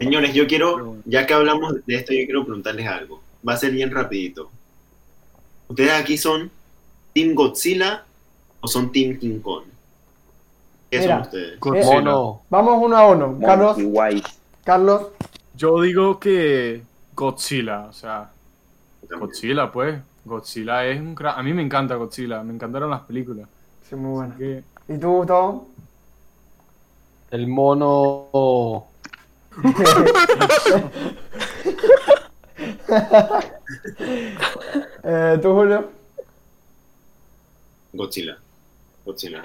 Señores, yo quiero, ya que hablamos de esto, yo quiero preguntarles algo. Va a ser bien rapidito. ¿Ustedes aquí son Team Godzilla o son Team King Kong? ¿Qué Mira. son ustedes? Godzilla. Mono. Vamos uno a uno. Carlos. Carlos, Yo digo que Godzilla, o sea, Godzilla, pues. Godzilla es un cra- A mí me encanta Godzilla, me encantaron las películas. sí, muy buena. Que- ¿Y tú, Gustavo? El mono. Eh, ¿Tú, Julio? Godzilla. Godzilla.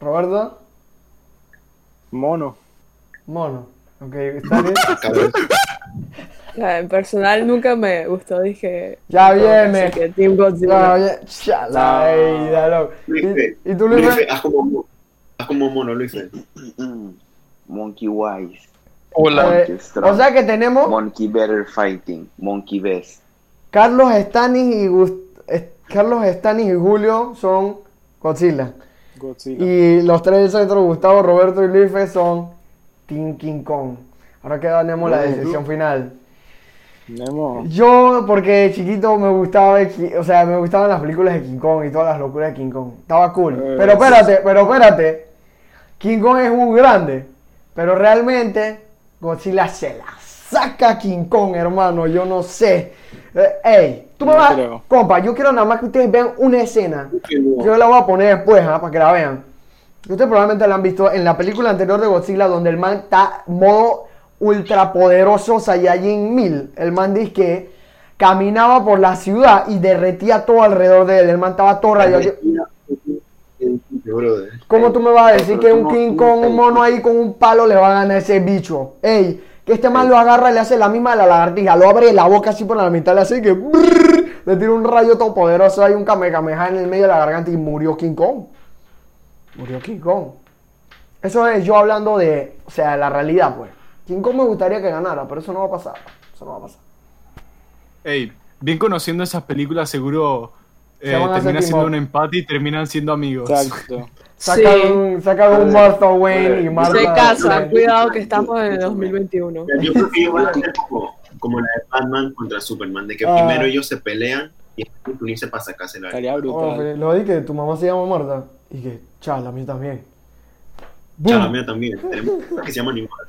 ¿Roberto? Mono. Mono. Ok, está bien. En personal nunca me gustó, dije. Ya viene. que Team Godzilla. Ya, ya, ya la vida, loco. Luis Fe. ¿Y, y tú, Luis? Luis haz como, haz como mono, Luis. Monkey Wise. Hola. Eh, Monkey Strong. o sea que tenemos Monkey Better Fighting. Monkey Best. Carlos Stanis y Gust- eh, Carlos Stanis y Julio son Godzilla. Godzilla. Y los tres del centro, Gustavo, Roberto y Luis son Team King Kong. Ahora que tenemos la decisión final. Nemo. Yo, porque de chiquito me gustaba, o sea, me gustaban las películas de King Kong y todas las locuras de King Kong. Estaba cool. Eh, Pero espérate, pero espérate. King Kong es muy grande. Pero realmente, Godzilla se la saca a King Kong, hermano. Yo no sé. Eh, ey, tú me No vas. creo. Compa, yo quiero nada más que ustedes vean una escena. Yo la voy a poner después, ¿ah? para que la vean. Ustedes probablemente la han visto en la película anterior de Godzilla, donde el man está modo ultrapoderoso Saiyajin 1000. El man dice que caminaba por la ciudad y derretía todo alrededor de él. El man estaba todo radioactivo. Brother. ¿Cómo tú me vas a decir que un King Kong, un mono ahí con un palo le va a ganar a ese bicho? Ey, que este man lo agarra y le hace la misma de la lagartija, lo abre la boca así por la mitad, le hace que brrr, le tira un rayo todo poderoso, hay un kamehameha en el medio de la garganta y murió King Kong. Murió King Kong. Eso es yo hablando de, o sea, la realidad, pues. King Kong me gustaría que ganara, pero eso no va a pasar. Eso no va a pasar. Ey, bien conociendo esas películas, seguro Se eh, termina siendo un empate y terminan siendo amigos. Exacto. Sacan Sí. un, sacan un Martha Wayne y Martha... Se casan, Wayne. cuidado que estamos en el 2021. Yo creo que ellos van a ser como, como la de Batman contra Superman, de que Ah. primero ellos se pelean y después unirse para sacarse la Estaría Oh, brutal. fe- lo di que tu mamá se llama Marta. Y que, chala, a mí también. Ya, la ¡Bum! mía también. Tenemos que se llaman igual.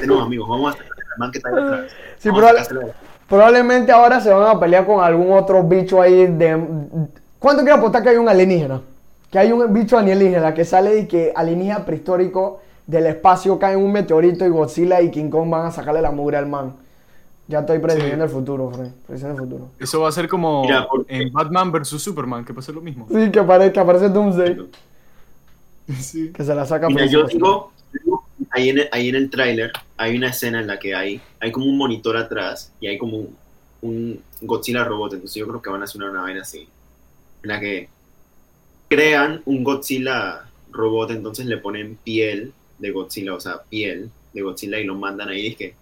Tenemos amigos, vamos a hacer el man que está ahí atrás. Sí, a. Probablemente ahora se van a pelear con algún otro bicho ahí de... ¿Cuánto quiero apostar que hay un alienígena? Que hay un bicho alienígena que sale y que alienígena prehistórico del espacio cae en un meteorito y Godzilla y King Kong van a sacarle la mugre al man. Ya estoy prediciendo el futuro, Fred. Prediciendo el futuro. Eso va a ser como Mira, en Batman vs Superman, que pasa lo mismo. Sí, que aparece, que aparece Doomsday. Sí. Que se la saca Mira, por yo digo, ahí en el, ahí en el tráiler hay una escena en la que hay, hay como un monitor atrás y hay como un, un Godzilla robot, entonces yo creo que van a hacer una vaina así, en la que crean un Godzilla robot, entonces le ponen piel de Godzilla, o sea, piel de Godzilla y lo mandan ahí y es que,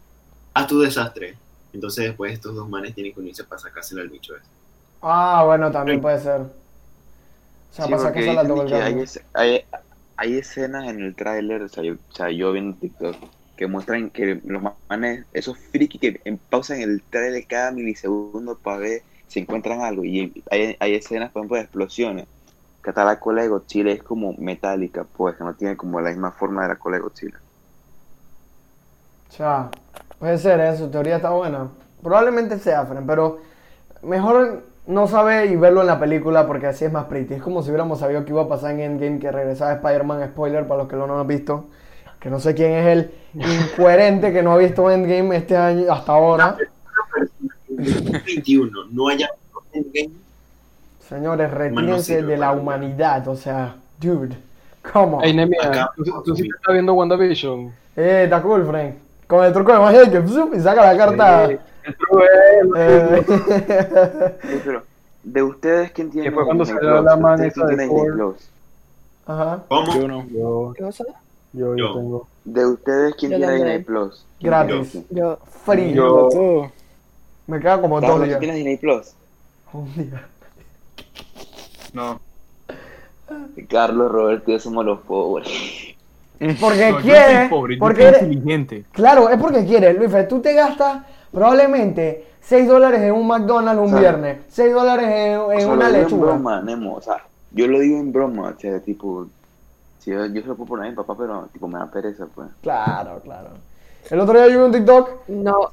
haz tu desastre. Entonces después estos dos manes tienen que unirse para sacárselo al bicho ese. Ah, bueno, también puede ser. O sea, Sí, para porque sacarse la que hay, hay, hay escenas en el tráiler, o, sea, yo, o sea, yo viendo TikTok, que muestran que los manes, esos frikis que en- pausan el tráiler cada milisegundo para ver si encuentran algo. Y hay, hay escenas, por ejemplo, de explosiones. Que hasta la cola de Godzilla es como metálica, pues, que no tiene como la misma forma de la cola de Godzilla. O sea, puede ser, ¿eh? su teoría está buena. Probablemente sea, Fren, pero mejor no sabe y verlo en la película porque así es más pretty. Es como si hubiéramos sabido que iba a pasar en Endgame, que regresaba Spider-Man, spoiler para los que no lo han visto. Que no sé quién es el incoherente que no ha visto Endgame este año hasta ahora. 21, no haya Endgame, Señores, retírense de la humanidad, o sea, dude, come on. Ey, Nemia, Acá- ¿tú, tú sí te estás viendo WandaVision. Eh, está cool, Frank. Con el truco de magia que zup, y saca la carta. Sí, el truco es- Eh, pero, de ustedes, ¿quién tiene fue cuando salió la ¿De man ustedes esa quién de? Plus? Ajá, ¿Cómo? Yo no. Yo, ¿Qué cosa? yo, yo Yo. tengo. De ustedes, ¿quién Yo tiene. Disney Plus? gratis, Yo. free. Yo- Todo. Me queda como dos Carlos, ¿tú días. tienes Disney Plus? Un día. No. Carlos, Roberto, yo somos los pobres. Porque No, quiere, pobre, porque eres- inteligente. Claro, es porque quieres, Luis. Tú te gastas probablemente 6 dólares en un McDonald's un O sea, viernes, 6 dólares en, O en sea, una lo digo en lechuga. broma, Nemo, o sea, yo lo digo en broma, o sea, tipo, si yo, yo se lo puedo poner a mi papá, pero tipo me da pereza, pues. Claro, claro. El otro día yo vi un TikTok. No.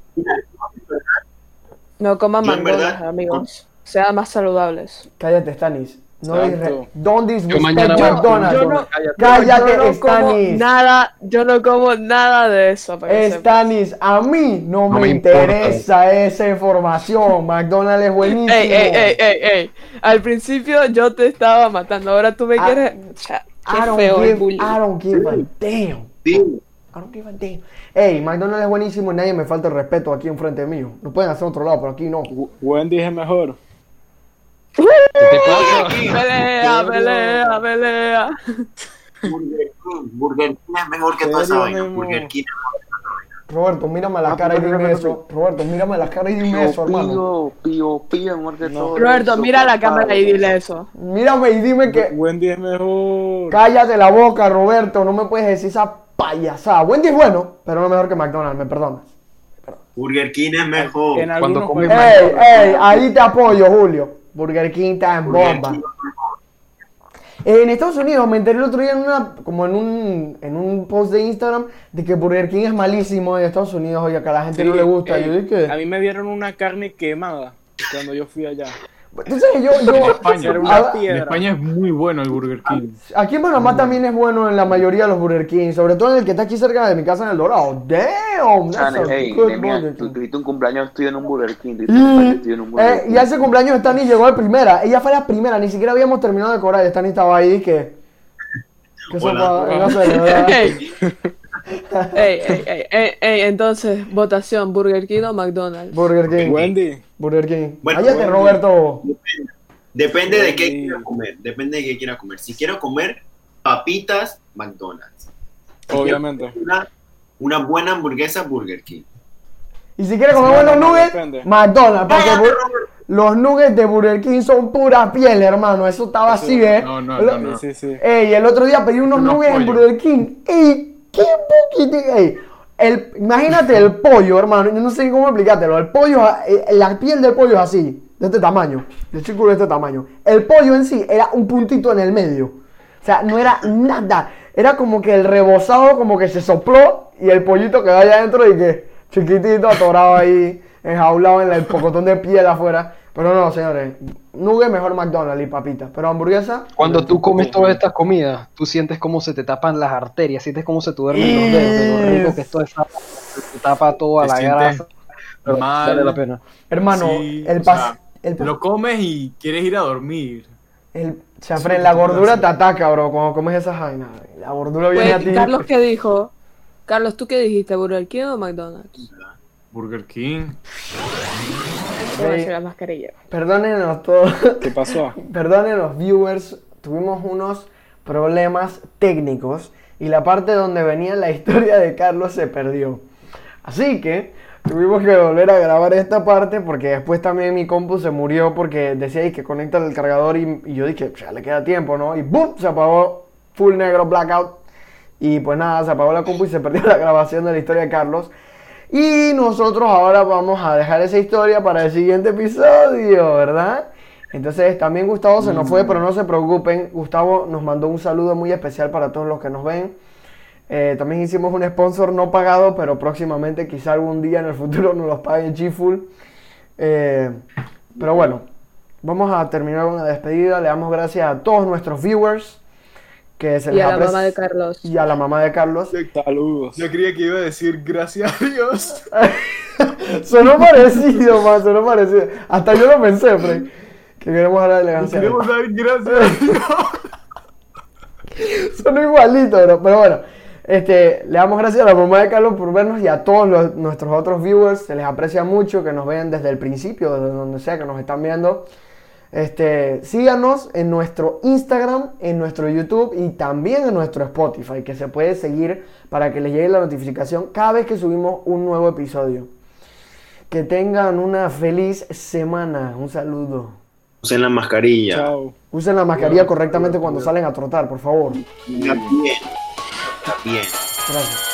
No coman McDonald's, verdad, amigos. Sean más saludables. Cállate, Stanis. No Exacto. Don't disrespect a- McDonald's. yo no- Cállate, yo no como Stanis. nada, yo no como nada de eso. que sepas. Stanis, a mí no, No me, me importa. interesa esa información. McDonald's es buenísimo. Ey, ey, ey, ey, ey. Al principio yo te estaba matando, ahora tú me Ah, quieres. O sea, I qué don't, feo el give, bullying. I don't give a damn. Sí. I don't give a damn. Ey, McDonald's es buenísimo y nadie me falta el respeto aquí enfrente mío. Lo pueden hacer en otro lado, pero aquí no. W- Wendy es mejor. Pelea, pelea, pelea. Burger King. Burger King es mejor que toda esa vaina. Burger King. Roberto, mírame a la Ah, cara y dime eso. Roberto, mírame la cara y dime eso, hermano. Pío, pío, pío, amor de No. todo. Roberto, mira la cámara y dile eso. Mírame y dime que. Wendy es mejor. Cállate la boca, Roberto. No me puedes decir esa payasada. Wendy es bueno, pero no mejor que McDonald's, me perdonas. Burger King es mejor. Cuando comes Ey, ey, ahí te apoyo, Julio. Burger King está en Burger bomba. King En Estados Unidos me enteré el otro día en una, como en un, en un post de Instagram de que Burger King es malísimo en Estados Unidos, oye, que a la gente no le gusta. Yo dije, A mí me dieron una carne quemada cuando yo fui allá. Tú sabes, yo, yo, En España, a- en es muy bueno el Burger King. aquí en Panamá también es bueno en la mayoría de los Burger King, sobre todo en el que está aquí cerca de mi casa en El Dorado. Damn, that's Hey, good tú tuviste un cumpleaños tuyo en un Burger King. en un Burger eh, King. y a ese cumpleaños Stani llegó de primera. Ella fue la primera, ni siquiera habíamos terminado de cobrar. y Stani estaba ahí que. que Hola. sopa- no sé, ¿verdad? Ey. Ey, ey, ey, entonces, votación, Burger King o McDonald's. Burger King. Wendy. Burger King. Bueno, Cállate. Roberto. Depende de qué Sí. quiera comer. Depende de qué quiera comer. Si quiero comer papitas, McDonald's. Si Obviamente. quiero Una, una buena hamburguesa, Burger King. Y si quieres comer No, buenos no, no, nuggets, depende. McDonald's. Porque bu- los nuggets de Burger King son pura piel, hermano. Eso estaba así, ¿eh? No, no, no, no. Sí, sí. Ey, el otro día pedí unos Unos nuggets en. Burger King. Ey, qué poquito. Ey, el, imagínate el pollo, hermano. Yo no sé cómo explicártelo. El pollo, eh, la piel del pollo es así, de este tamaño. El círculo de este tamaño. El pollo en sí era un puntito en el medio. O sea, no era nada. Era como que el rebozado como que se sopló y el pollito quedó allá adentro y que chiquitito, atorado ahí, enjaulado en el pocotón de piel afuera. Pero no, señores. Nugget mejor McDonald's y papitas. Pero hamburguesa. Cuando tú comes todas estas comidas, tú sientes cómo se te tapan las arterias, sientes cómo se te duermen los dedos, de lo rico que es toda esa se te tapa toda Te la grasa. Pero mal. vale la pena. Hermano, Sí, el sea, el, Te lo comes y quieres ir a dormir. el chafre, la gordura te ataca, bro, cuando comes esas vainas. La gordura viene a Pues, ti. Carlos, ¿qué dijo? Carlos, ¿tú qué dijiste? ¿Burger King o McDonald's? Burger King. Voy a Ey. decir la mascarilla. Perdónenos todos. ¿Qué pasó? Perdonen los viewers, tuvimos unos problemas técnicos y la parte donde venía la historia de Carlos se perdió. Así que tuvimos que volver a grabar esta parte porque después también mi compu se murió porque decía "Ay, que conecta el cargador y, y yo dije, ya le queda tiempo, ¿no? Y ¡boom! Se apagó full negro blackout. Y pues nada, se apagó la compu y se perdió la grabación de la historia de Carlos. Y nosotros ahora vamos a dejar esa historia para el siguiente episodio, ¿verdad? Entonces también Gustavo se nos fue, pero no se preocupen. Gustavo nos mandó un saludo muy especial para todos los que nos ven. Eh, también hicimos un sponsor no pagado, pero próximamente quizá algún día en el futuro nos los paguen G-Full. Eh, pero bueno, vamos a terminar con la despedida. Le damos gracias a todos nuestros viewers. Que se Y les a la mamá de Carlos. Y a la mamá de Carlos. Saludos. Yo creía que iba a decir gracias a Dios. Sonó parecido, man, sonó parecido. Hasta yo lo pensé, Frey. Que queremos darle elegancia. Queremos dar gracias a Dios. Son igualitos, bro. Pero bueno, este, le damos gracias a la mamá de Carlos por vernos y a todos los- nuestros otros viewers. Se les aprecia mucho que nos vean desde el principio, desde donde sea que nos están viendo. Este, síganos en nuestro Instagram, en nuestro YouTube y también en nuestro Spotify, que se puede seguir para que les llegue la notificación cada vez que subimos un nuevo episodio. Que tengan una feliz semana. Un saludo. Usen la mascarilla. Chao. Usen la mascarilla correctamente cuando salen a trotar, por favor. Está bien. Está bien. Gracias.